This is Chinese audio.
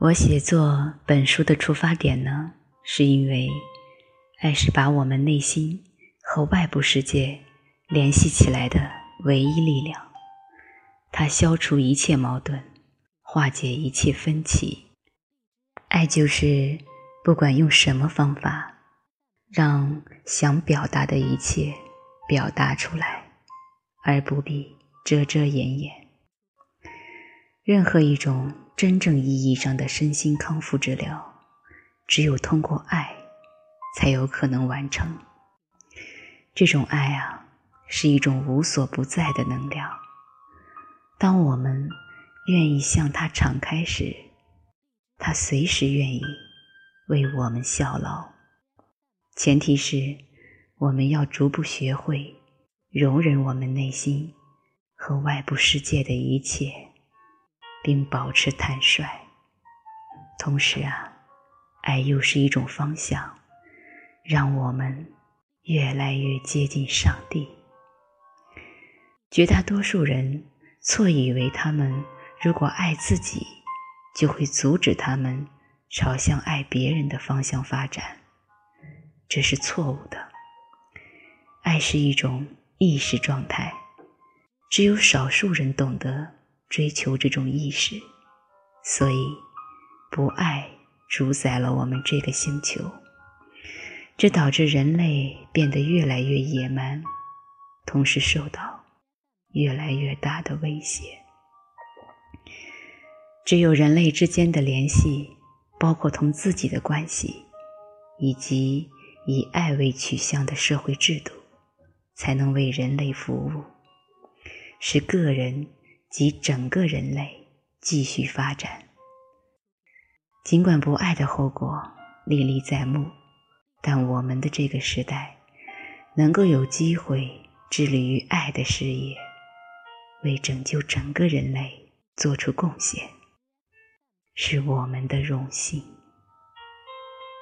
我写作本书的出发点呢，是因为爱是把我们内心和外部世界联系起来的唯一力量。它消除一切矛盾，化解一切分歧。爱就是不管用什么方法，让想表达的一切表达出来，而不必遮遮掩掩。任何一种。真正意义上的身心康复治疗，只有通过爱，才有可能完成。这种爱啊，是一种无所不在的能量。当我们愿意向它敞开时，它随时愿意为我们效劳。前提是，我们要逐步学会容忍我们内心和外部世界的一切。并保持坦率，同时啊，爱又是一种方向，让我们越来越接近上帝。绝大多数人错以为他们如果爱自己，就会阻止他们朝向爱别人的方向发展，这是错误的。爱是一种意识状态，只有少数人懂得。追求这种意识，所以不爱主宰了我们这个星球，这导致人类变得越来越野蛮，同时受到越来越大的威胁。只有人类之间的联系，包括同自己的关系，以及以爱为取向的社会制度，才能为人类服务，使个人。及整个人类继续发展。尽管不爱的后果历历在目，但我们的这个时代能够有机会致力于爱的事业，为拯救整个人类做出贡献，是我们的荣幸。